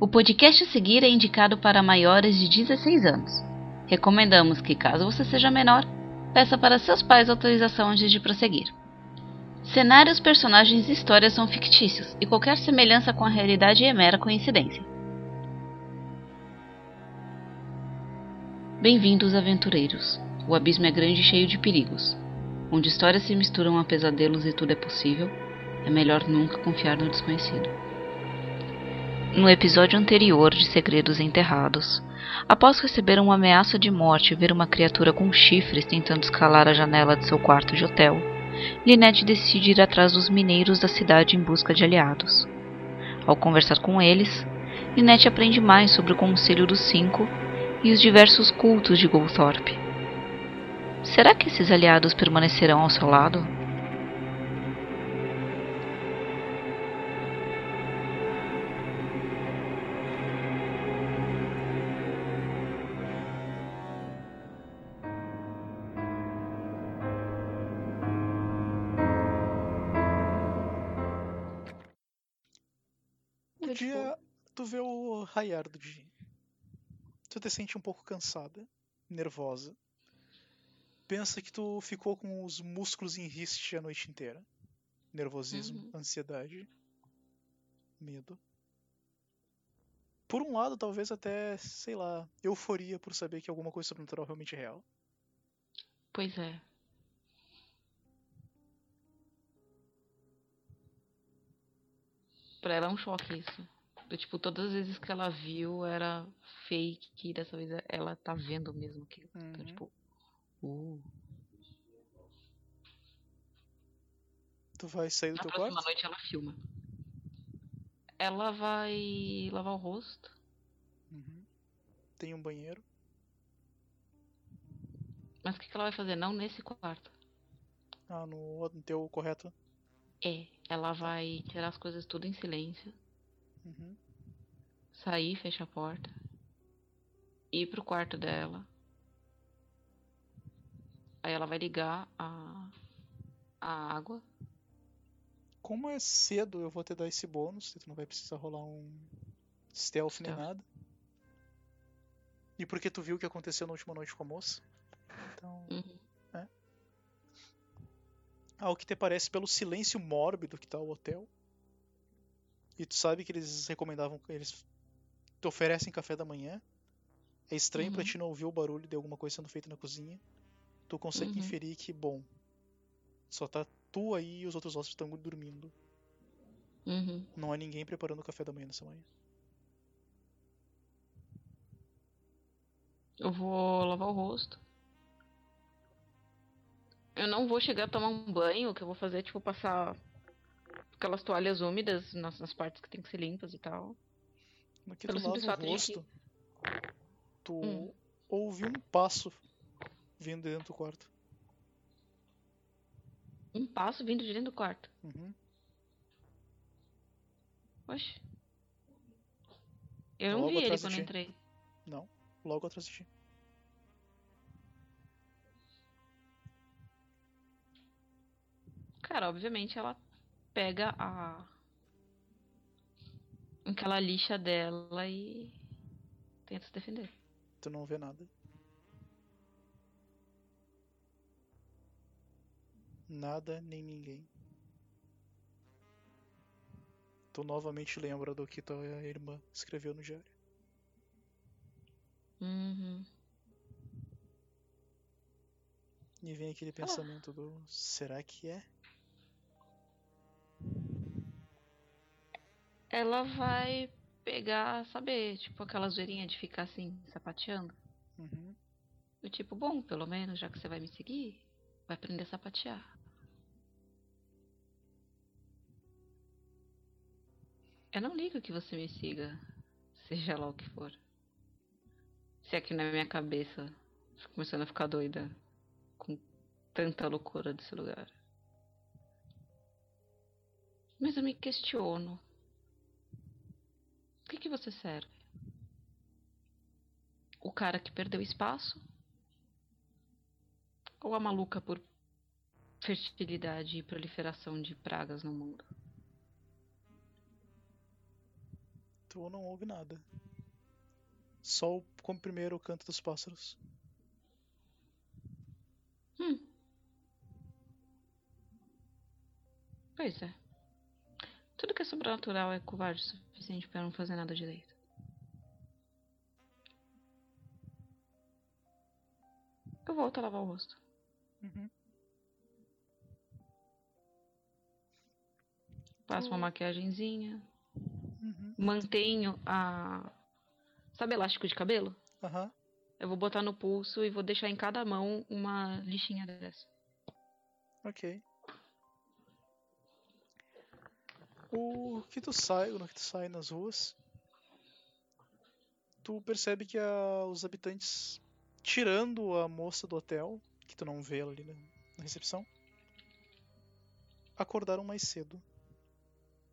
O podcast a seguir é indicado para maiores de 16 anos. Recomendamos que, caso você seja menor, peça para seus pais autorização antes de prosseguir. Cenários, personagens e histórias são fictícios e qualquer semelhança com a realidade é mera coincidência. Bem-vindos, aventureiros. O abismo é grande e cheio de perigos. Onde histórias se misturam a pesadelos e tudo é possível, é melhor nunca confiar no desconhecido. No episódio anterior de Segredos Enterrados, após receber uma ameaça de morte e ver uma criatura com chifres tentando escalar a janela de seu quarto de hotel, Lynette decide ir atrás dos mineiros da cidade em busca de aliados. Ao conversar com eles, Lynette aprende mais sobre o Conselho dos Cinco e os diversos cultos de Goldthorpe. Será que esses aliados permanecerão ao seu lado? Raiar do dia. Tu te sente um pouco cansada, nervosa. Pensa que tu ficou com os músculos em riste a noite inteira. Nervosismo, Uhum. ansiedade, medo. Por um lado, talvez até, sei lá, euforia por saber que alguma coisa sobrenatural realmente é real. Pois é. Pra ela é um choque isso. Do, tipo, todas as vezes que ela viu era fake, e dessa vez ela tá vendo mesmo aquilo. Então, Uhum. tipo, uh. Tu vai sair do Na teu próxima quarto? noite ela filma. Ela vai lavar o rosto. Uhum. Tem um banheiro. Mas o que, que ela vai fazer? Não nesse quarto. Ah, no, no teu correto. É, ela vai tirar as coisas tudo em silêncio. Uhum. Sair, fechar a porta. Ir pro quarto dela. Aí ela vai ligar a, a água. Como é cedo, eu vou te dar esse bônus. Tu não vai precisar rolar um stealth nem Stealth. nada. E porque tu viu o que aconteceu na última noite com a moça. Então, Uhum. ao que te parece pelo silêncio mórbido que tá o hotel. E tu sabe que eles recomendavam, eles te oferecem café da manhã. É estranho pra Uhum. ti não ouvir o barulho de alguma coisa sendo feita na cozinha. Tu consegue Uhum. inferir que, bom, só tá tu aí e os outros hóspedes estão dormindo. Uhum. Não há ninguém preparando o café da manhã nessa manhã. Eu vou lavar o rosto. Eu não vou chegar a tomar um banho. O que eu vou fazer é, tipo, passar aquelas toalhas úmidas nas, nas partes que tem que ser limpas e tal. No que Pelo tu lava o de que- rosto, tu Hum. ouve um passo vindo de dentro do quarto. Um passo vindo de dentro do quarto. Uhum. Oxe. Eu não vi ele quando entrei. Não, logo atrás de ti. Cara, obviamente ela pega a. aquela lixa dela e tenta se defender. Tu não vê nada. Nada nem ninguém. Tu novamente lembra do que tua irmã escreveu no diário. Uhum. E vem aquele pensamento do será que é? Ela vai pegar, saber, tipo aquela zoeirinha de ficar assim, sapateando. Uhum. Do tipo, bom, pelo menos já que você vai me seguir, vai aprender a sapatear. Eu não ligo que você me siga, seja lá o que for. Se aqui na minha cabeça começando a ficar doida com tanta loucura desse lugar. Mas eu me questiono. O que, que você serve? O cara que perdeu espaço? Ou a maluca por fertilidade e proliferação de pragas no mundo? Tu não ouve nada. Só o, como primeiro o canto dos pássaros. Hum. Pois é. Tudo que é sobrenatural é covarde o suficiente pra não fazer nada direito. Eu volto a lavar o rosto. Uhum. Passo uma maquiagenzinha. Uhum. Mantenho a. Sabe elástico de cabelo? Aham. Eu vou botar no pulso e vou deixar em cada mão uma lixinha dessa. Ok. O que tu sai, no que tu sai nas ruas, tu percebe que a- os habitantes, tirando a moça do hotel, que tu não vê ela ali na, na recepção, acordaram mais cedo.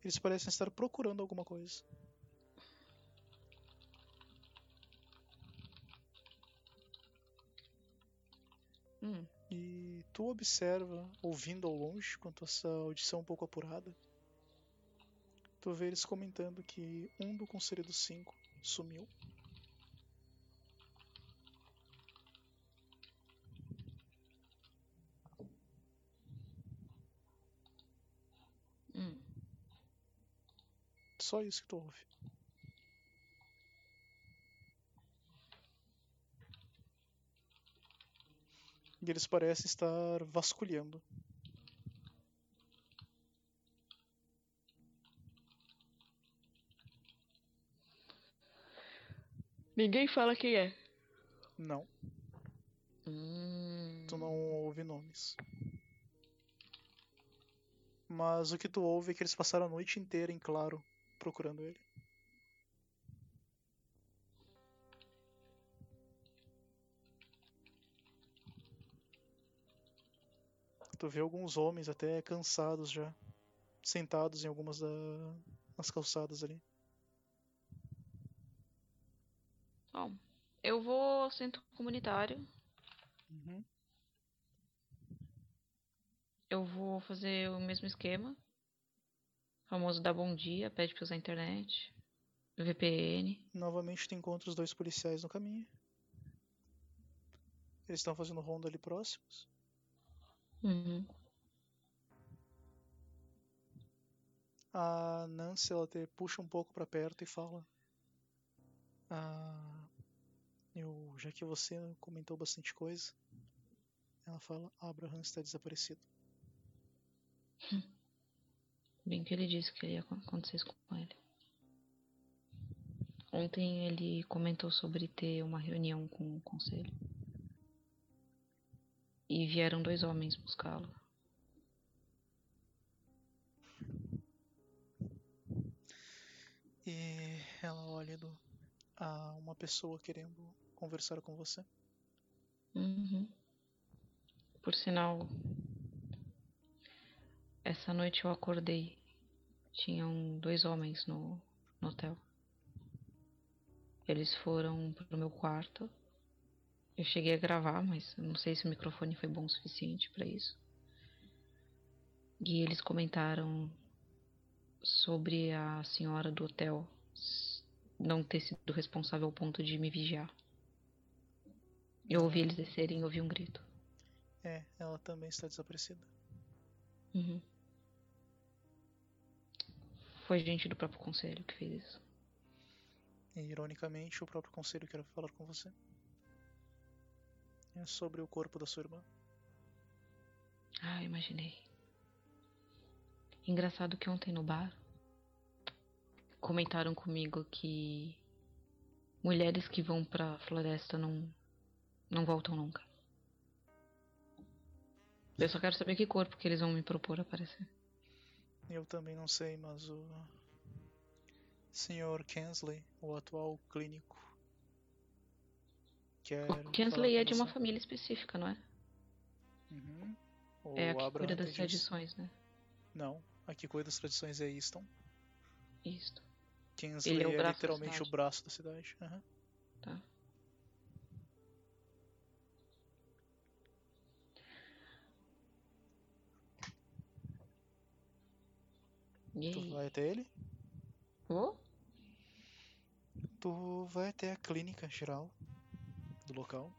Eles parecem estar procurando alguma coisa. Hum. E tu observa, ouvindo ao longe, com a tua audição um pouco apurada, tu vê eles comentando que um do Conselho dos Cinco sumiu. Hum. Só isso que tu ouve. E eles parecem estar vasculhando. Ninguém fala quem é. Não, Hum. tu não ouve nomes. Mas o que tu ouve é que eles passaram a noite inteira em claro procurando ele. Tu vê alguns homens até cansados já, sentados em algumas da... das calçadas ali. Bom, eu vou ao centro comunitário. Uhum. Eu vou fazer o mesmo esquema. O famoso dá bom dia, pede pra usar a internet. VPN. Novamente tu encontra os dois policiais no caminho. Eles estão fazendo ronda ali próximos. Uhum. A Nancy ela te puxa um pouco pra perto e fala: ah, eu, já que você comentou bastante coisa, ela fala: Abraham está desaparecido. Bem que ele disse que ia acontecer isso com ele. Ontem ele comentou sobre ter uma reunião com o conselho. E vieram dois homens buscá-lo. E ela olha do, a uma pessoa querendo conversar com você. Uhum. Por sinal, essa noite eu acordei. Tinham dois homens no, no hotel. Eles foram pro meu quarto. Eu cheguei a gravar, mas não sei se o microfone foi bom o suficiente para isso. E eles comentaram sobre a senhora do hotel não ter sido responsável ao ponto de me vigiar. Eu ouvi eles descerem e ouvi um grito. É, ela também está desaparecida. Uhum. Foi gente do próprio conselho que fez isso. E, ironicamente, o próprio conselho quer falar com você. É sobre o corpo da sua irmã. Ah, imaginei. Engraçado que ontem no bar comentaram comigo que mulheres que vão pra floresta não não voltam nunca. Eu só quero saber que corpo que eles vão me propor aparecer. Eu também não sei, mas o Sr. Kensley, o atual clínico, quer. O Kensley é de uma família específica, não é? Uhum. O É a que Abraham cuida das tradições, né? Não, a que cuida das tradições é Easton. Isso. Kensley Ele é o é, literalmente o braço da cidade. Aham. Tá. E Tu aí? vai até ele? Vou? Tu vai até a clínica geral do local.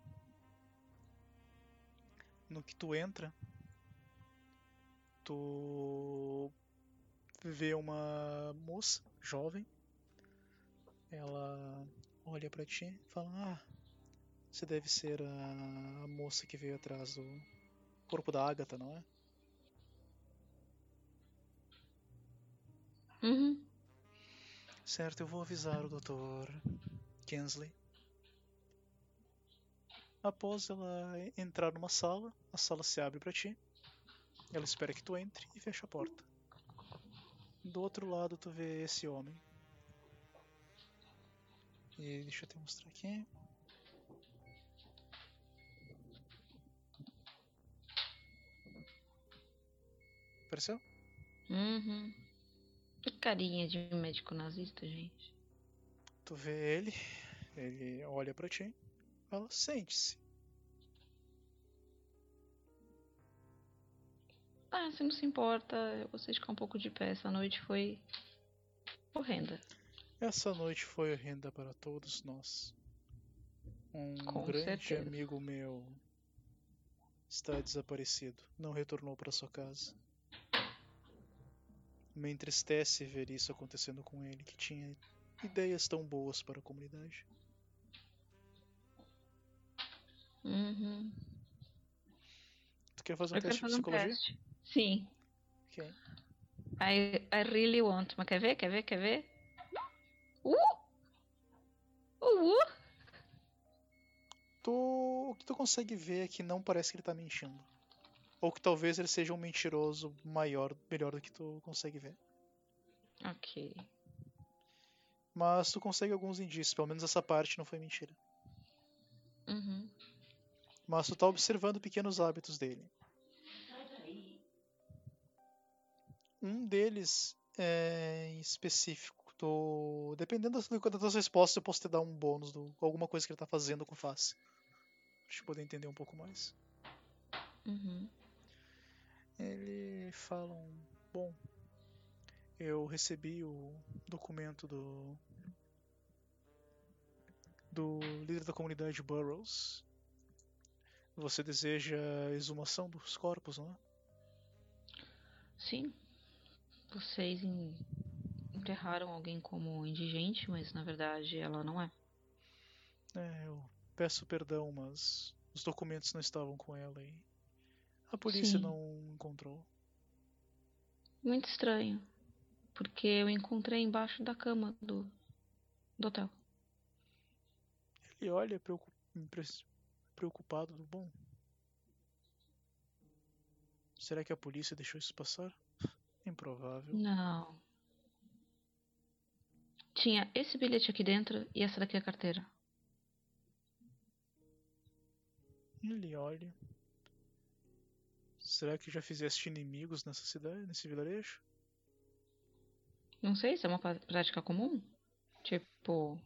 No que tu entra, tu vê uma moça jovem. Ela olha pra ti e fala: Ah, você deve ser a, a moça que veio atrás do corpo da Agatha, não é? Uhum. Certo, eu vou avisar o Dr. Kensley. Após ela entrar numa sala, a sala se abre pra ti. Ela espera que tu entre e fecha a porta. Do outro lado tu vê esse homem. E deixa eu te mostrar aqui. Apareceu? Uhum. Que carinha de médico nazista, gente. Tu vê ele, ele olha pra ti, fala, sente-se. Ah, se não se importa, de ficar um pouco de pé. Essa noite foi horrenda. Essa noite foi horrenda para todos nós. Um Com grande certeza. amigo meu está desaparecido, não retornou para sua casa. Me entristece ver isso acontecendo com ele, que tinha ideias tão boas para a comunidade. Uhum. Tu quer fazer um Eu teste de fazer um psicologia? teste. Sim. Ok. I, I really want. Mas quer ver? Quer ver? Quer ver? Uh! Uh! uh. Tu, o que tu consegue ver é que não parece que ele tá mentindo. Ou que talvez ele seja um mentiroso maior, melhor do que tu consegue ver. Ok. Mas tu consegue alguns indícios, pelo menos essa parte não foi mentira. Uhum. Mas tu tá observando pequenos hábitos dele. Um deles é em específico. Tu, dependendo das, tuas respostas, eu posso te dar um bônus de alguma coisa que ele tá fazendo com face. Pra te poder entender um pouco mais. Uhum. Ele fala um, bom, eu recebi o documento do do líder da comunidade Burroughs. Você deseja a exumação dos corpos, não é? Sim. Vocês en- enterraram alguém como indigente, mas na verdade ela não é. É, eu peço perdão, mas os documentos não estavam com ela e a polícia Sim. não encontrou. Muito estranho. Porque eu encontrei embaixo da cama do, do hotel. Ele olha preocupado, bom. Será que a polícia deixou isso passar? Improvável. Não. Tinha esse bilhete aqui dentro e essa daqui é a carteira. Ele olha. Será que já fizeste inimigos nessa cidade, nesse vilarejo? Não sei se é uma prática comum. Tipo,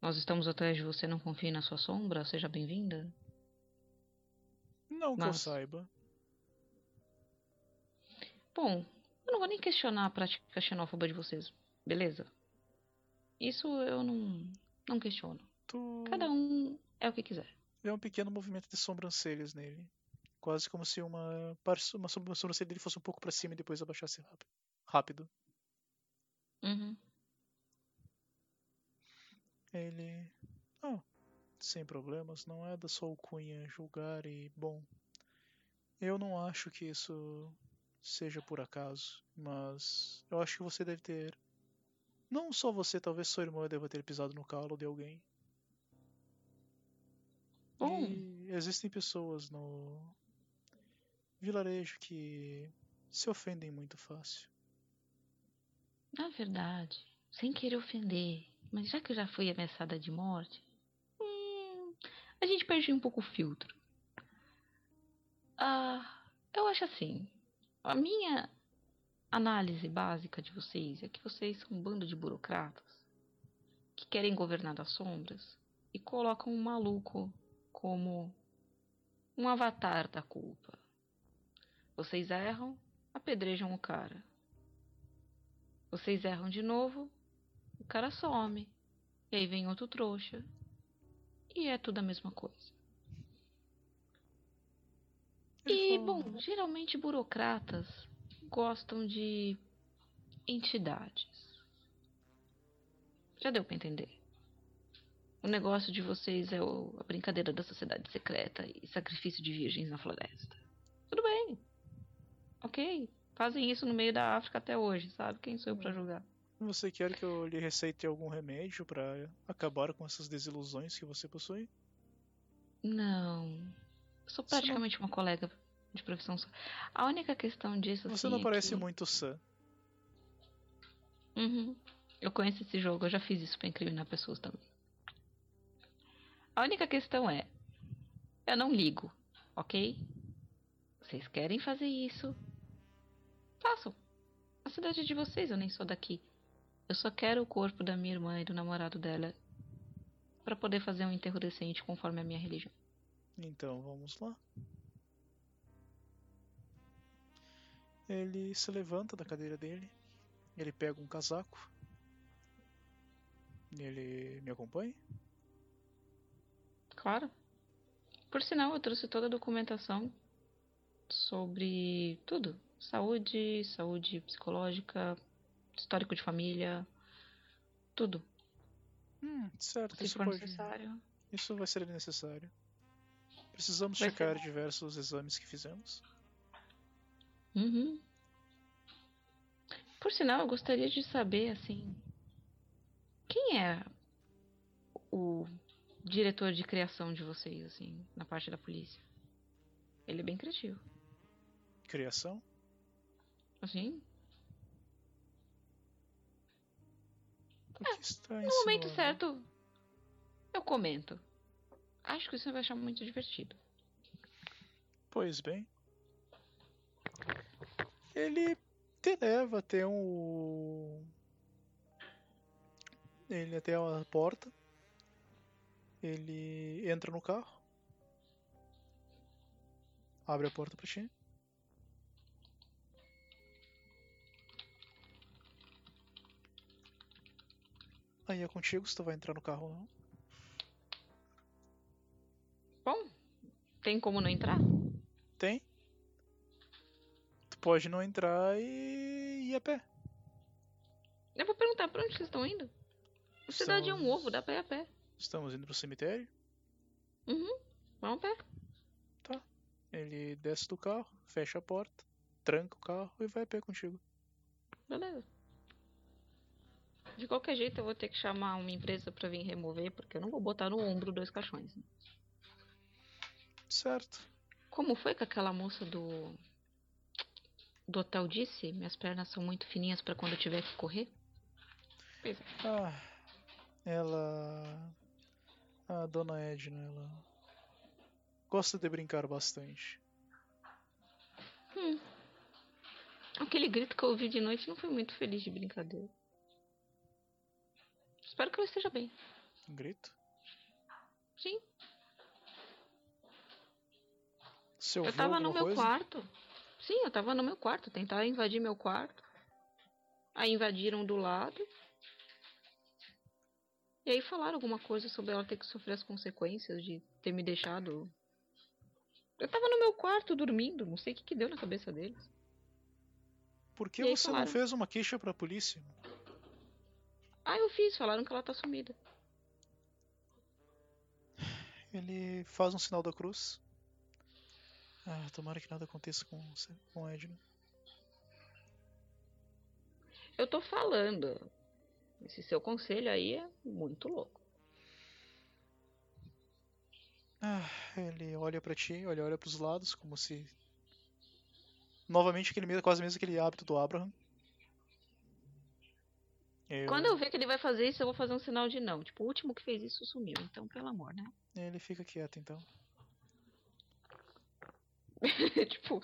nós estamos atrás de você, não confie na sua sombra, seja bem-vinda. Não que eu Mas- saiba. Bom, eu não vou nem questionar a prática xenófoba de vocês, beleza? Isso eu não, não questiono. Tu Cada um é o que quiser. vê um pequeno movimento de sobrancelhas nele. Quase como se uma, uma sob- uma sobrancelha dele fosse um pouco pra cima e depois abaixasse rápido. rápido. Uhum. Ele. Ah, sem problemas, não é da sua alcunha julgar e, bom. Eu não acho que isso seja por acaso, mas eu acho que você deve ter. Não só você, talvez sua irmã deva ter pisado no calo de alguém. Bom, E existem pessoas no vilarejo que se ofendem muito fácil. na verdade, sem querer ofender, mas já que eu já fui ameaçada de morte, hum, a gente perde um pouco o filtro. Ah, eu acho assim, a minha análise básica de vocês é que vocês são um bando de burocratas que querem governar das sombras e colocam um maluco como um avatar da culpa. Vocês erram, apedrejam o cara. Vocês erram de novo, o cara some. E aí vem outro trouxa. E é tudo a mesma coisa. E, bom, geralmente burocratas gostam de entidades. Já deu pra entender? O negócio de vocês é o- a brincadeira da sociedade secreta e sacrifício de virgens na floresta. Ok. Fazem isso no meio da África até hoje, sabe? Quem sou eu pra julgar? Você quer que eu lhe receite algum remédio pra acabar com essas desilusões que você possui? Não. Eu sou praticamente uma colega de profissão só. A única questão disso Você assim, não é parece que- muito sã. Uhum. Eu conheço esse jogo, eu já fiz isso pra incriminar pessoas também. A única questão é: eu não ligo, ok? Vocês querem fazer isso? Façam. A cidade é de vocês, eu nem sou daqui. Eu só quero o corpo da minha irmã e do namorado dela pra poder fazer um enterro decente conforme a minha religião. Então vamos lá. Ele se levanta da cadeira dele. Ele pega um casaco. Ele me acompanha? Claro. Por sinal, eu trouxe toda a documentação sobre tudo: saúde, saúde psicológica, histórico de família, tudo. Hum, certo, Se isso for pode. necessário. Isso vai ser necessário. Precisamos Vai ser checar bom. diversos exames que fizemos. Uhum. Por sinal, eu gostaria de saber, assim, quem é o diretor de criação de vocês, assim, na parte da polícia? Ele é bem criativo. Criação? Assim, está no momento insinuando? certo, eu comento. Acho que você vai achar muito divertido. Pois bem. Ele te leva até um. Ele até a porta. Ele entra no carro. Abre a porta pra ti. Aí é contigo se tu vai entrar no carro ou não. Bom, tem como não entrar? Tem. Tu pode não entrar e ir a pé. Eu vou perguntar pra onde vocês estão indo. A cidade é um ovo, dá pra ir a pé. Estamos indo pro cemitério. Uhum, vamos a pé. Ele desce do carro, fecha a porta, tranca o carro e vai a pé contigo. Beleza. De qualquer jeito, eu vou ter que chamar uma empresa pra vir remover, porque eu não vou botar no ombro dois caixões. né? Certo. Como foi que aquela moça do do hotel disse? Minhas pernas são muito fininhas pra quando eu tiver que correr. Pois é. Ah, ela. A dona Edna, ela. Gosta de brincar bastante. Hum. Aquele grito que eu ouvi de noite não foi muito feliz de brincadeira. Espero que ela esteja bem. Um grito. Sim, Você eu tava no meu coisa? quarto. Sim, eu tava no meu quarto. Tentaram invadir meu quarto. Aí invadiram do lado. E aí falaram alguma coisa sobre ela ter que sofrer as consequências de ter me deixado. Eu tava no meu quarto dormindo. Não sei o que, que deu na cabeça deles. Por que você falaram? não fez uma queixa pra polícia? Ah, eu fiz. Falaram que ela tá sumida. Ele faz um sinal da cruz. Ah, tomara que nada aconteça com, com Edna. Eu tô falando. Esse seu conselho aí é muito louco. Ah, ele olha pra ti, olha, olha pros lados, como se. Novamente, aquele, mesmo- quase mesmo aquele hábito do Abraham. Eu- Quando eu ver que ele vai fazer isso, eu vou fazer um sinal de não. Tipo, o último que fez isso sumiu. Então, pelo amor, né? Ele fica quieto então. tipo,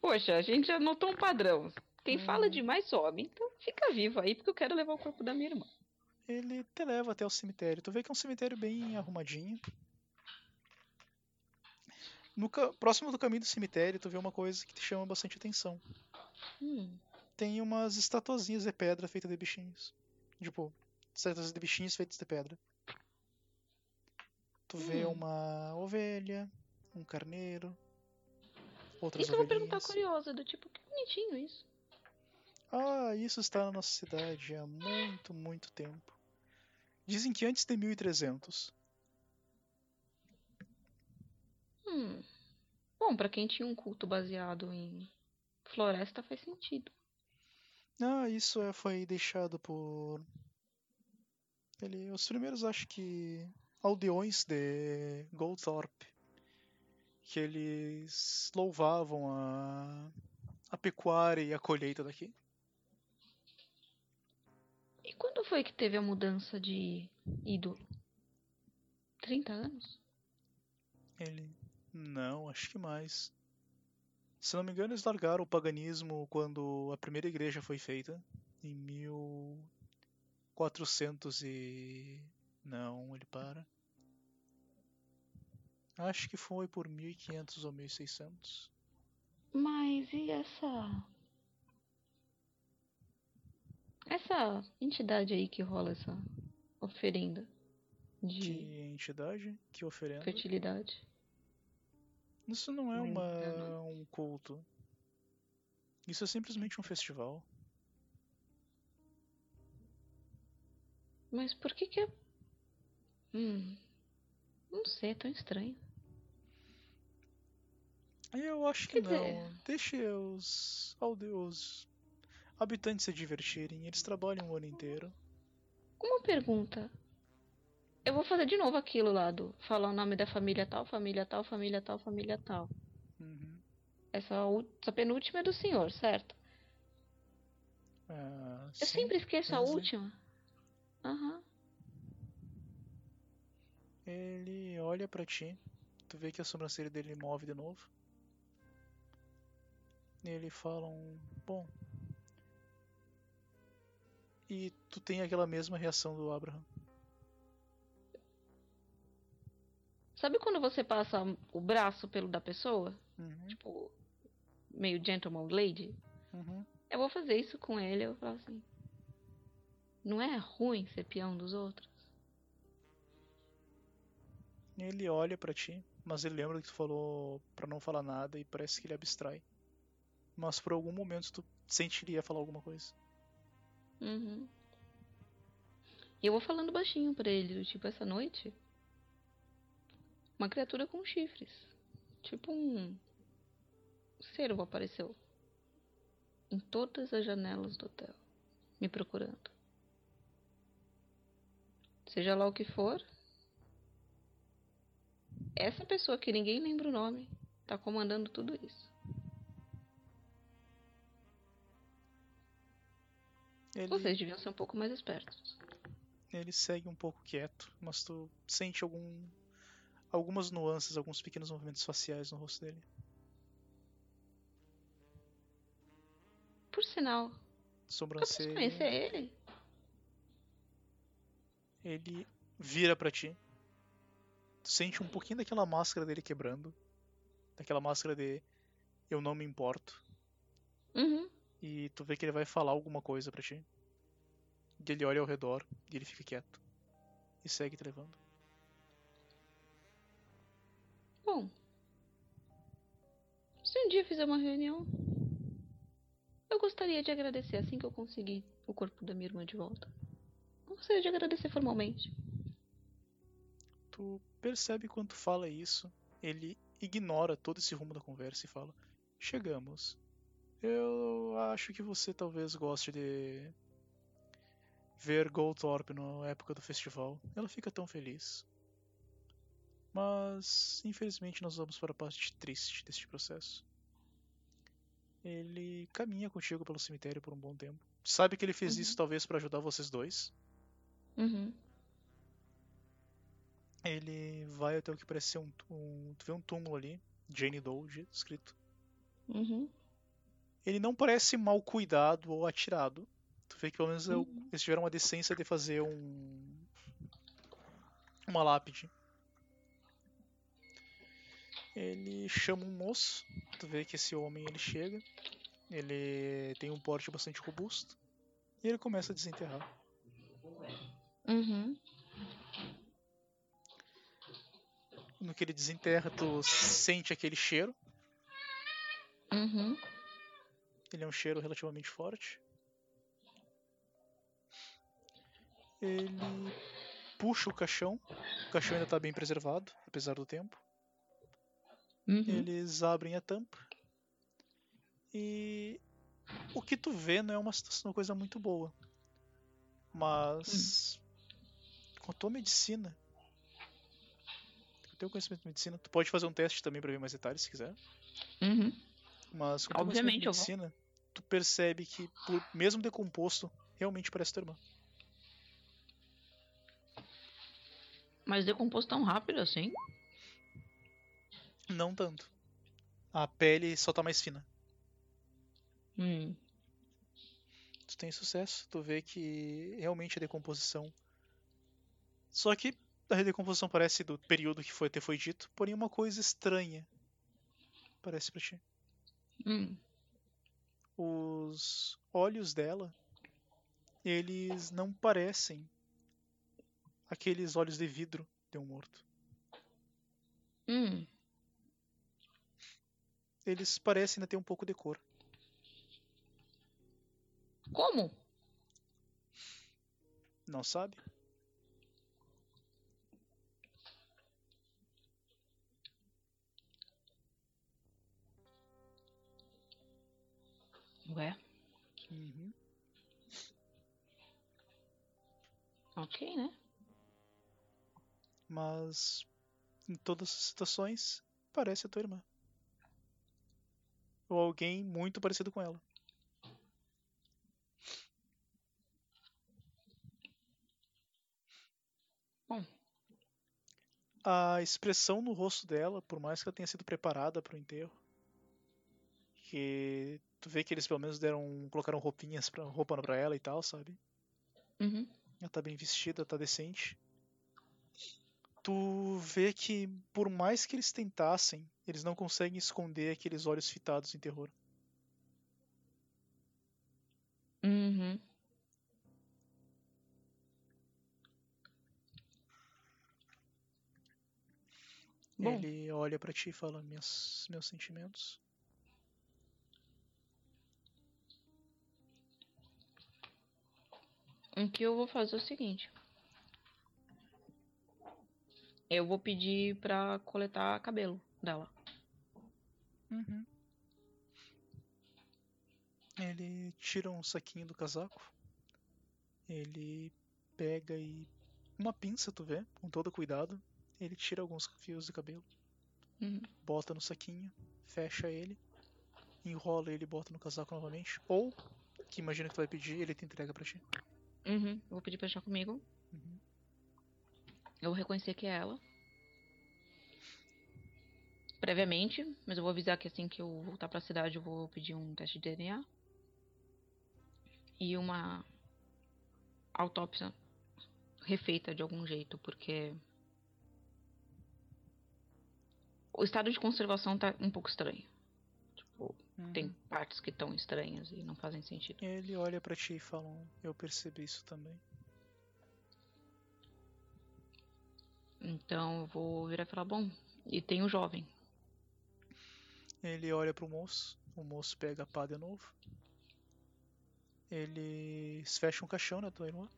poxa, a gente já notou um padrão. Quem fala Uhum. demais sobe. Então, fica vivo aí, porque eu quero levar o corpo da minha irmã. Ele te leva até o cemitério. Tu vê que é um cemitério bem arrumadinho. No próximo do caminho do cemitério, tu vê uma coisa que te chama bastante atenção. Hum, Tem umas estatuazinhas de pedra feitas de bichinhos. Tipo, estátuas de bichinhos feitos de pedra. Tu vê Hum. uma ovelha, um carneiro, outras Isso eu vou perguntar curiosa, do tipo, que bonitinho isso. Ah, isso está na nossa cidade há muito, muito tempo. Dizem que antes de 1300. Hum. Bom, pra quem tinha um culto baseado em floresta faz sentido. Ah, isso é, foi deixado por. Ele, os primeiros, acho que. aldeões de Goldthorpe. Que eles louvavam a, a pecuária e a colheita daqui. E quando foi que teve a mudança de ídolo? 30 anos? Ele. Não, acho que mais. Se não me engano, eles largaram o paganismo quando a primeira igreja foi feita. Em 1400 e. Não, ele para. Acho que foi por 1500 ou 1600. Mas e essa. Essa entidade aí que rola essa oferenda de Que entidade? Que oferenda? fertilidade? Isso não é uma, um culto. Isso é simplesmente um festival. Mas por que que é. Hum. Não sei, é tão estranho. Eu acho Quer que não. Deixe os, alde- os habitantes se divertirem. Eles trabalham o ano inteiro. Uma pergunta. Eu vou fazer de novo aquilo lá do falar o nome da família tal, família tal, família tal, família tal. Uhum. Essa, u- essa penúltima é do senhor, certo? Ah, Eu sim. sempre esqueço a é. última. Aham. Ele olha pra ti. Tu vê que a sobrancelha dele move de novo. E ele fala um. Bom. E tu tem aquela mesma reação do Abraham. Sabe quando você passa o braço pelo da pessoa? Uhum, Tipo, meio gentleman lady? uhum. Eu vou fazer isso com ele. Eu vou falar assim. Não é ruim ser peão dos outros? Ele olha pra ti, mas ele lembra que tu falou pra não falar nada e parece que ele abstrai. Mas por algum momento tu sentiria falar alguma coisa. Uhum. E eu vou falando baixinho pra ele, tipo, essa noite. Uma criatura com chifres. Tipo um cervo apareceu. Em todas as janelas do hotel. Me procurando. Seja lá o que for. Essa pessoa que ninguém lembra o nome. Tá comandando tudo isso. Ele, Vocês deviam ser um pouco mais espertos. ele segue um pouco quieto, mas tu sente algum, algumas nuances, alguns pequenos movimentos faciais no rosto dele. Por sinal, eu Sobrancelha. conhecer ele? Ele vira pra ti. Tu sente um pouquinho daquela máscara dele quebrando. Daquela máscara de eu não me importo. Uhum. E tu vê que ele vai falar alguma coisa pra ti. E ele olha ao redor e ele fica quieto. E segue te levando. Se um dia fizer uma reunião, eu gostaria de agradecer assim que eu conseguir o corpo da minha irmã de volta. Eu gostaria de agradecer formalmente. Tu percebe quando fala isso, ele ignora todo esse rumo da conversa e fala: Chegamos. Eu acho que você talvez goste de ver Goldthorpe na época do festival. Ela fica tão feliz. Mas, infelizmente, nós vamos para a parte triste deste processo. Ele caminha contigo pelo cemitério por um bom tempo. Sabe que ele fez Uhum. isso talvez para ajudar vocês dois. Uhum. Ele vai até o que parece ser um, um. Tu vê um túmulo ali, Jane Doe escrito. Uhum. Ele não parece mal cuidado ou atirado. Tu vê que pelo menos Uhum. eles tiveram a decência de fazer um. Uma lápide. Ele chama um moço. Tu vê que esse homem ele chega. Ele tem um porte bastante robusto. E ele começa a desenterrar. Uhum. no que ele desenterra, tu sente aquele cheiro. Uhum. Ele é um cheiro relativamente forte. Ele puxa o caixão. O caixão ainda está bem preservado, apesar do tempo. Uhum. Eles abrem a tampa. E o que tu vê não é uma, situação- uma coisa muito boa. Mas com a tua medicina, com o teu conhecimento de medicina, tu pode fazer um teste também para ver mais detalhes se quiser. Uhum. Mas com o teu Obviamente, conhecimento de medicina, tu percebe que, por, mesmo decomposto, realmente parece tua irmã. Mas decompôs tão rápido assim? Não tanto. A pele só tá mais fina. Hum. Tu tem sucesso, tu vê que realmente a decomposição. Só que a decomposição parece do período que foi, até foi dito, porém uma coisa estranha parece pra ti. Hum. Os olhos dela, eles não parecem aqueles olhos de vidro de um morto. Hum. Eles parecem ainda ter um pouco de cor. Como? Não sabe? Ué, Uhum. ok, né? Mas em todas as situações parece a tua irmã. Ou alguém muito parecido com ela. Bom. A expressão no rosto dela, por mais que ela tenha sido preparada para o enterro, que tu vê que eles pelo menos deram, colocaram roupinhas para roupa para ela e tal, sabe? Uhum. Ela tá bem vestida, tá decente. Tu vê que, por mais que eles tentassem, eles não conseguem esconder aqueles olhos fitados em terror. Uhum. Bom, Ele olha pra ti e fala: Minhas, Meus sentimentos. o que eu vou fazer é o seguinte. Eu vou pedir pra coletar cabelo dela. Uhum. Ele tira um saquinho do casaco. Ele pega e. Uma pinça, tu vê, com todo cuidado. Ele tira alguns fios de cabelo, Uhum. bota no saquinho, fecha ele, enrola ele e bota no casaco novamente. Ou, que imagina que tu vai pedir, ele te entrega pra ti. Uhum. Eu vou pedir pra deixar comigo. Eu vou reconhecer que é ela. Previamente, mas eu vou avisar que assim que eu voltar pra cidade eu vou pedir um teste de DNA. E uma autópsia refeita de algum jeito, porque o estado de conservação tá um pouco estranho. Tipo, tem Uhum. partes que estão estranhas e não fazem sentido. Ele olha pra ti e fala: Eu percebi isso também. Então eu vou virar e falar, bom, e tem o jovem. Ele olha pro moço, o moço pega a pá de novo. Eles fecham um caixão na tua irmã.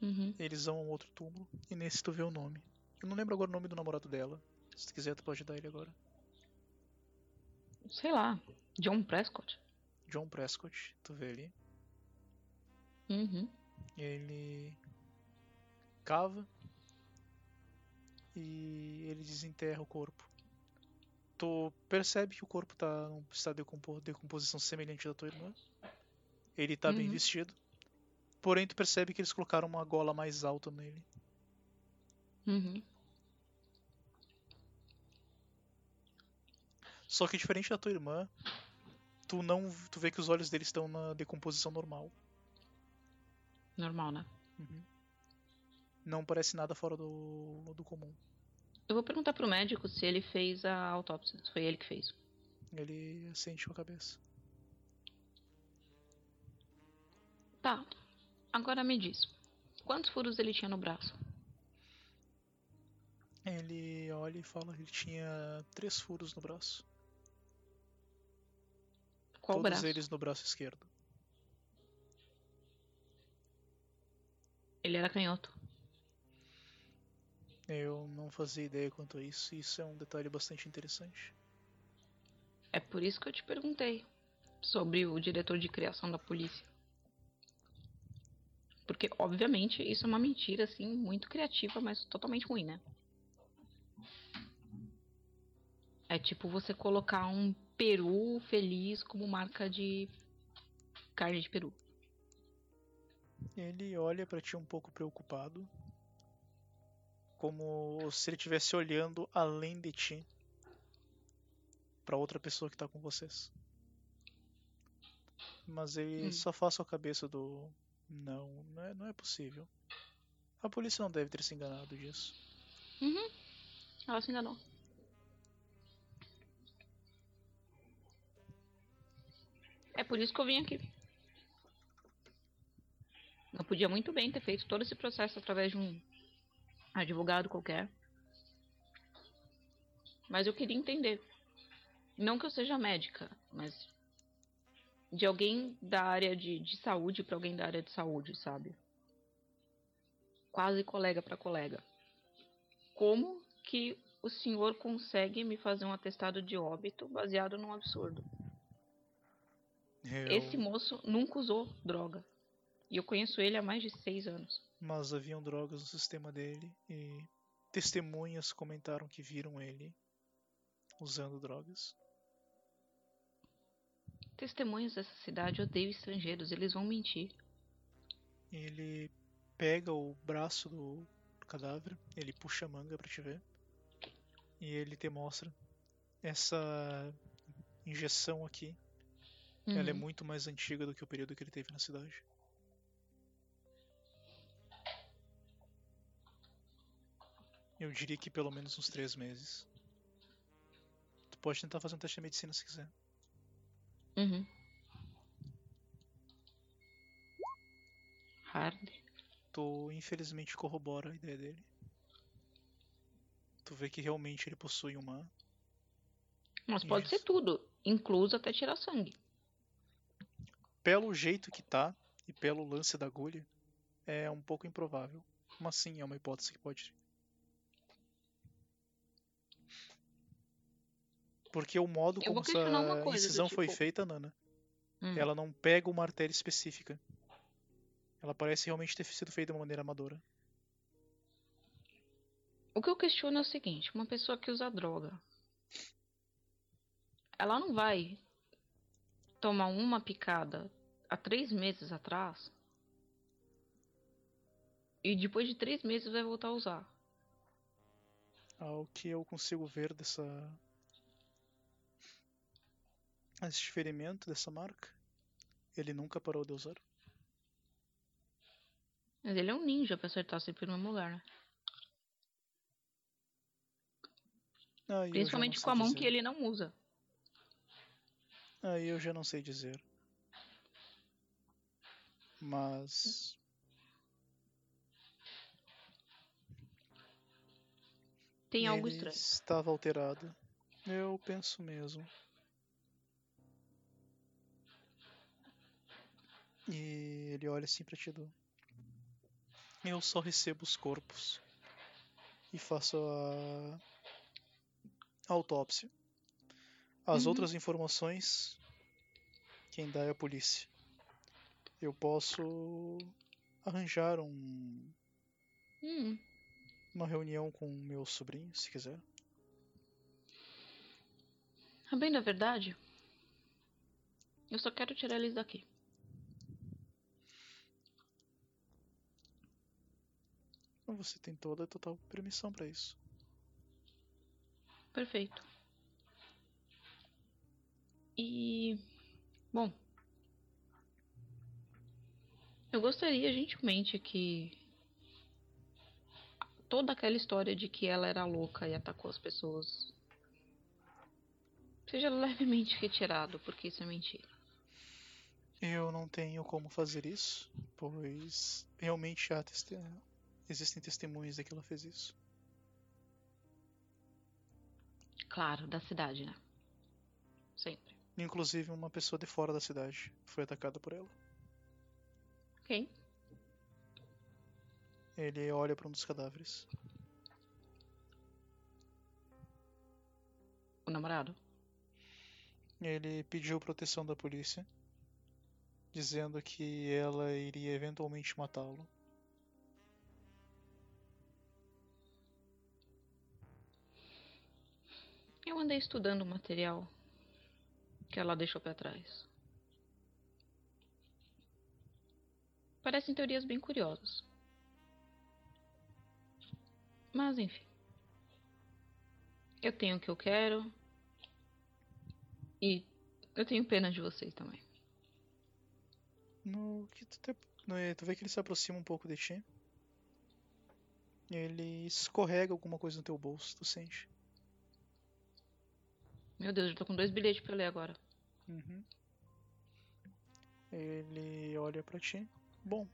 Uhum. Eles vão a um outro túmulo. E nesse tu vê o nome. Eu não lembro agora o nome do namorado dela. Se tu quiser, tu pode dar ele agora. Sei lá, John Prescott. John Prescott, tu vê ali. Uhum. Ele cava e ele desenterra o corpo. Tu percebe que o corpo tá num estado de decompo- decomposição semelhante da tua irmã. Ele tá bem Uhum. vestido. Porém, tu percebe que eles colocaram uma gola mais alta nele. Uhum. Só que diferente da tua irmã, tu não, tu vê que os olhos dele estão na decomposição normal. Normal, né? Uhum. Não parece nada fora do, do comum. Eu vou perguntar pro médico se ele fez a autópsia. Foi ele que fez. Ele sente com a cabeça. Tá. Agora me diz. Quantos furos ele tinha no braço? Ele olha e fala que ele tinha três furos no braço. Qual todos braço? eles no braço esquerdo. Ele era canhoto. Eu não fazia ideia quanto a isso, e isso é um detalhe bastante interessante. É por isso que eu te perguntei sobre o diretor de criação da polícia. Porque, obviamente, isso é uma mentira, assim, muito criativa, mas totalmente ruim, né? É tipo você colocar um peru feliz como marca de carne de peru. Ele olha pra ti um pouco preocupado, como se ele estivesse olhando além de ti pra outra pessoa que tá com vocês. Mas ele Hum. só faz a cabeça do não, não é, não é possível. A polícia não deve ter se enganado disso. Uhum. Ela se enganou. É por isso que eu vim aqui. Eu podia muito bem ter feito todo esse processo através de um advogado qualquer. Mas eu queria entender. Não que eu seja médica, mas de alguém da área de, de saúde para alguém da área de saúde, sabe? Quase colega para colega. Como que o senhor consegue me fazer um atestado de óbito baseado num absurdo? Eu- Esse moço nunca usou droga. E eu conheço ele há mais de seis anos. Mas haviam drogas no sistema dele e testemunhas comentaram que viram ele usando drogas. Testemunhas dessa cidade odeiam estrangeiros, eles vão mentir. Ele pega o braço do cadáver, ele puxa a manga pra te ver e ele te mostra essa injeção aqui. Ela é Uhum. muito mais antiga do que o período que ele teve na cidade. Eu diria que pelo menos uns três meses. Tu pode tentar fazer um teste de medicina se quiser. Uhum. Hard. Tu infelizmente corrobora a ideia dele. Tu vê que realmente ele possui uma. Mas pode ser Isso. tudo, incluso até tirar sangue. Pelo jeito que tá e pelo lance da agulha, é um pouco improvável. Mas sim, é uma hipótese que pode. Porque o modo como essa incisão foi tipo- feita, Nana, Hum. ela não pega uma artéria específica. Ela parece realmente ter sido feita de uma maneira amadora. O que eu questiono é o seguinte: uma pessoa que usa droga, ela não vai tomar uma picada há três meses atrás e depois de três meses vai voltar a usar. Ao que eu consigo ver dessa. Este ferimento dessa marca, ele nunca parou de usar. Mas ele é um ninja pra acertar sempre no mesmo lugar, né? Já Principalmente com a mão dizer. que ele não usa. Aí eu já não sei dizer. Mas. Tem algo ele estranho. Estava alterado. Eu penso mesmo. E ele olha assim pra ti, Du. Eu só recebo os corpos e faço a a autópsia. As Uhum. outras informações, quem dá é a polícia. Eu posso arranjar um, Hum, uma reunião com o meu sobrinho, se quiser. a bem da verdade, eu só quero tirar eles daqui. Então Você tem toda a total permissão pra isso. Perfeito. E. Bom. Eu gostaria gentilmente que. Toda aquela história de que ela era louca e atacou as pessoas. Seja levemente retirado, porque isso é mentira. Eu não tenho como fazer isso, pois realmente há teste- existem testemunhas de que ela fez isso. Claro, da cidade, né? Sempre. Inclusive, uma pessoa de fora da cidade foi atacada por ela. Quem? Ele olha para um dos cadáveres. O namorado? Ele pediu proteção da polícia, dizendo que ela iria eventualmente matá-lo. Eu andei estudando o material que ela deixou para trás. Parecem teorias bem curiosas. Mas enfim. Eu tenho o que eu quero. E eu tenho pena de vocês também. No que tu, te... no, tu vê que ele se aproxima um pouco de ti. Ele escorrega alguma coisa no teu bolso, tu sente. Meu Deus, eu tô com dois bilhetes pra ler agora. Uhum. Ele olha para ti. Bom,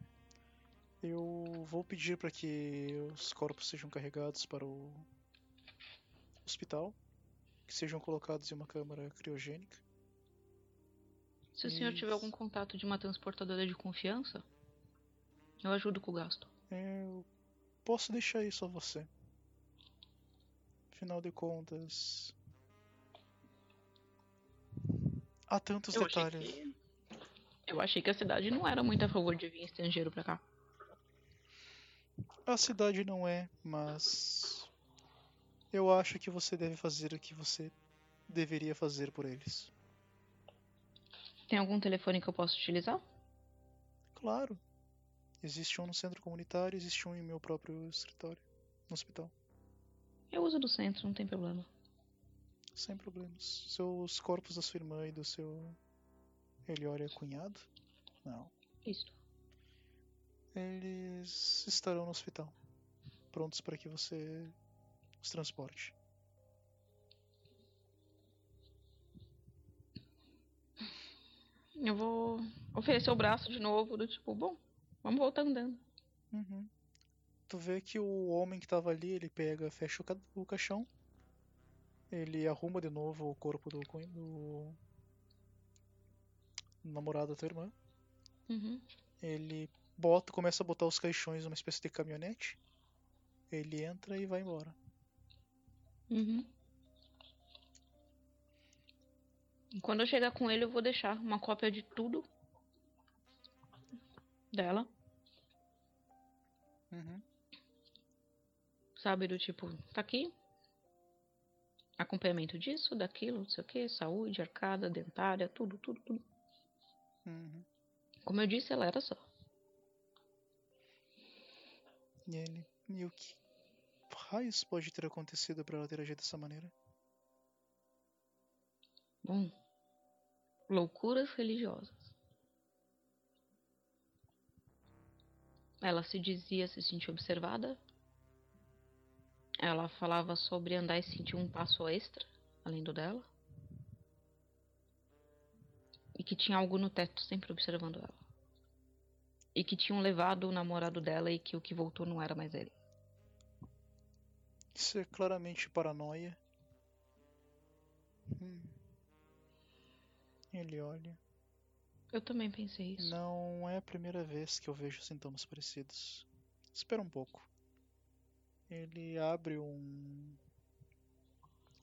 eu vou pedir para que os corpos sejam carregados para o hospital, que sejam colocados em uma câmara criogênica. Se o senhor tiver algum contato de uma transportadora de confiança, eu ajudo com o gasto. Eu posso deixar isso a você. Afinal de contas, há tantos Eu detalhes. que... eu achei que a cidade não era muito a favor de vir estrangeiro pra cá. A cidade não é, mas eu acho que você deve fazer o que você deveria fazer por eles. Tem algum telefone que eu possa utilizar? Claro. Existe um no centro comunitário, existe um em meu próprio escritório, no hospital. Eu uso do centro, não tem problema. Sem problemas. Seus corpos da sua irmã e do seu. Ele olha cunhado? Não. Isso. Eles estarão no hospital. Prontos para que você os transporte. Eu vou oferecer o braço de novo, do tipo, bom, vamos voltar andando. Uhum. Tu vê que o homem que tava ali, ele pega, fecha o, ca o caixão. Ele arruma de novo o corpo do, do namorado da tua irmã. Uhum. Ele bota, começa a botar os caixões numa espécie de caminhonete. Ele entra e vai embora. Uhum. Quando eu chegar com ele, eu vou deixar uma cópia de tudo dela, Uhum. sabe? Do tipo, tá aqui. Acompanhamento disso, daquilo, não sei o que, saúde, arcada, dentária, tudo, tudo, tudo. Uhum. Como eu disse, ela era só. E ele. E o que raios pode ter acontecido para ela ter agido dessa maneira? Bom, loucuras religiosas. Ela se dizia se sentir observada. Ela falava sobre andar e sentir um passo extra, além do dela. E que tinha algo no teto sempre observando ela. E que tinham levado o namorado dela e que o que voltou não era mais ele. Isso é claramente paranoia. Hum. Ele olha. Eu também pensei isso. Não é a primeira vez que eu vejo sintomas parecidos. Espera um pouco. Ele abre um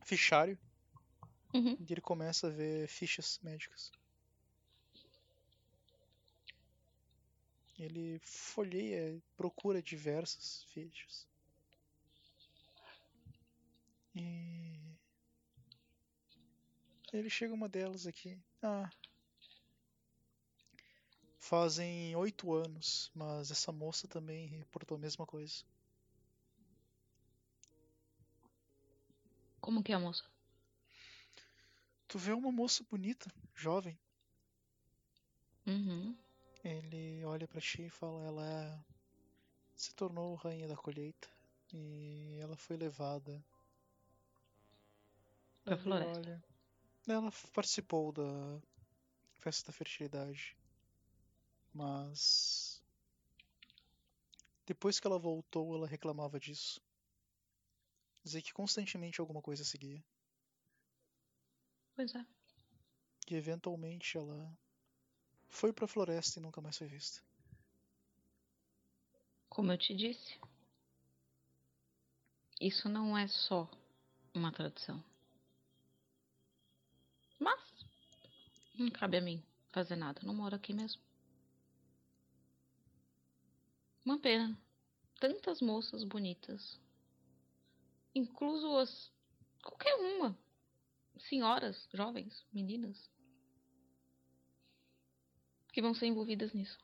fichário Uhum. e ele começa a ver fichas médicas. Ele folheia, procura diversas fichas. E ele chega uma delas aqui. Ah, Fazem oito anos, mas essa moça também reportou a mesma coisa. Como que é, moça? Tu vê uma moça bonita, jovem. Uhum. Ele olha pra ti e fala: ela se tornou rainha da colheita e ela foi levada. Pra floresta. olha- Ela participou da festa da fertilidade, mas depois que ela voltou, ela reclamava disso. Dizer que constantemente alguma coisa seguia. Pois é. E eventualmente ela foi pra floresta e nunca mais foi vista. Como eu te disse, isso não é só uma tradição. Mas não cabe a mim fazer nada. Não moro aqui mesmo. Uma pena. Tantas moças bonitas. Incluso as. qualquer uma. Senhoras, jovens, meninas. Que vão ser envolvidas nisso.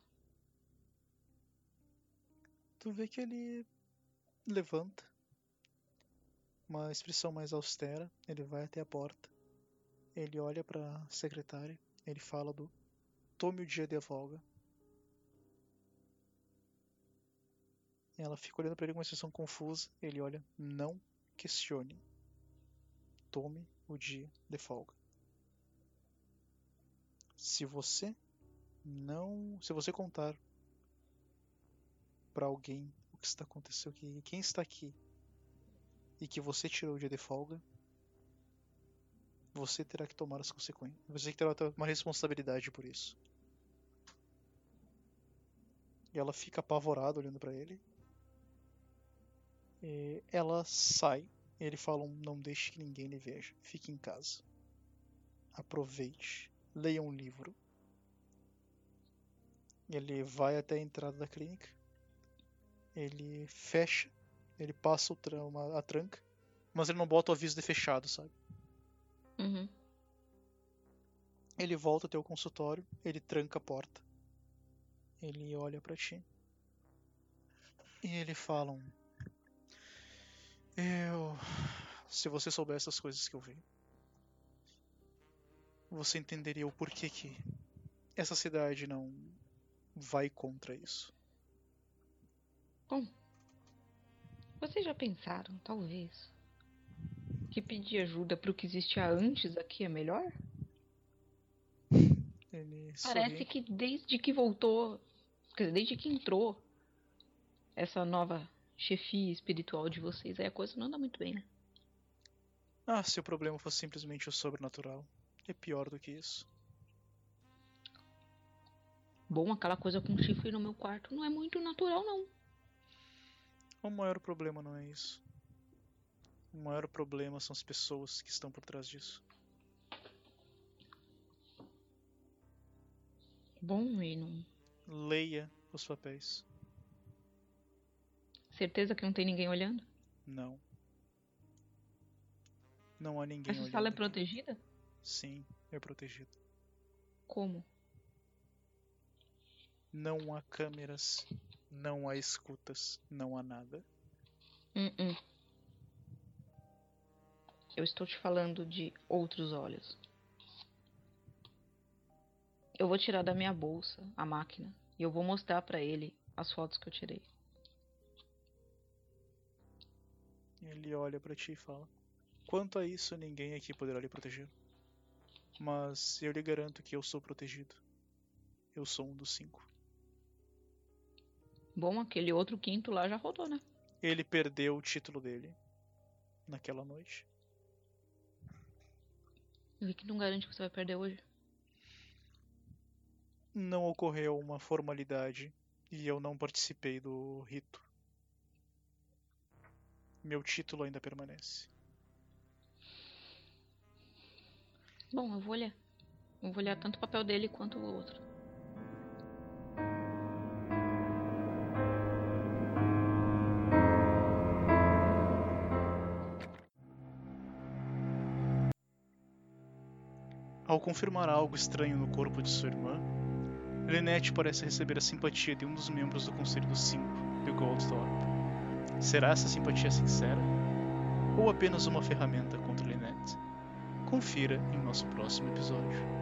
Tu vê que ele levanta. Uma expressão mais austera. Ele vai até a porta. Ele olha pra secretária. Ele fala do tome o dia de folga. Ela fica olhando para ele com uma expressão confusa. Ele olha, não questione. Tome o dia de folga. Se você não, se você contar para alguém o que está acontecendo aqui, quem está aqui e que você tirou o dia de folga, você terá que tomar as consequências. Você terá uma responsabilidade por isso. E ela fica apavorada olhando para ele. E ela sai. Ele fala: Não deixe que ninguém lhe veja. Fique em casa. Aproveite. Leia um livro. Ele vai até a entrada da clínica. Ele fecha. Ele passa uma, a tranca. Mas ele não bota o aviso de fechado, sabe? Uhum. Ele volta até o consultório. Ele tranca a porta. Ele olha para ti. E ele fala: Eu. Se você soubesse as coisas que eu vi, você entenderia o porquê que essa cidade não vai contra isso. Bom, vocês já pensaram, talvez, que pedir ajuda para o que existia antes aqui é melhor? Ele Parece sorri. que desde que voltou, quer dizer, desde que entrou essa nova chefia espiritual de vocês, aí a coisa não anda muito bem, né? Ah, se o problema fosse simplesmente o sobrenatural. É pior do que isso. Bom, aquela coisa com chifre no meu quarto não é muito natural, não. O maior problema não é isso. O maior problema são as pessoas que estão por trás disso. Bom, e não. Leia os papéis. Certeza que não tem ninguém olhando? Não. Não há ninguém Essa olhando. sala é protegida? Sim, é protegido. Como? Não há câmeras, não há escutas, não há nada. Hum, hum. Eu estou te falando de outros olhos. Eu vou tirar da minha bolsa a máquina e eu vou mostrar pra ele as fotos que eu tirei. Ele olha pra ti e fala: Quanto a isso, ninguém aqui poderá lhe proteger. Mas eu lhe garanto que eu sou protegido. Eu sou um dos cinco. Bom, aquele outro quinto lá já rodou, né? Ele perdeu o título dele naquela noite. E que não garante que você vai perder hoje. Não ocorreu uma formalidade e eu não participei do rito. Meu título ainda permanece. Bom, eu vou olhar. Eu vou olhar tanto o papel dele quanto o outro. Ao confirmar algo estranho no corpo de sua irmã, Lynette parece receber a simpatia de um dos membros do Conselho dos Cinco, de Goldthorpe. Será essa simpatia sincera? Ou apenas uma ferramenta contra Lynette? Confira em nosso próximo episódio.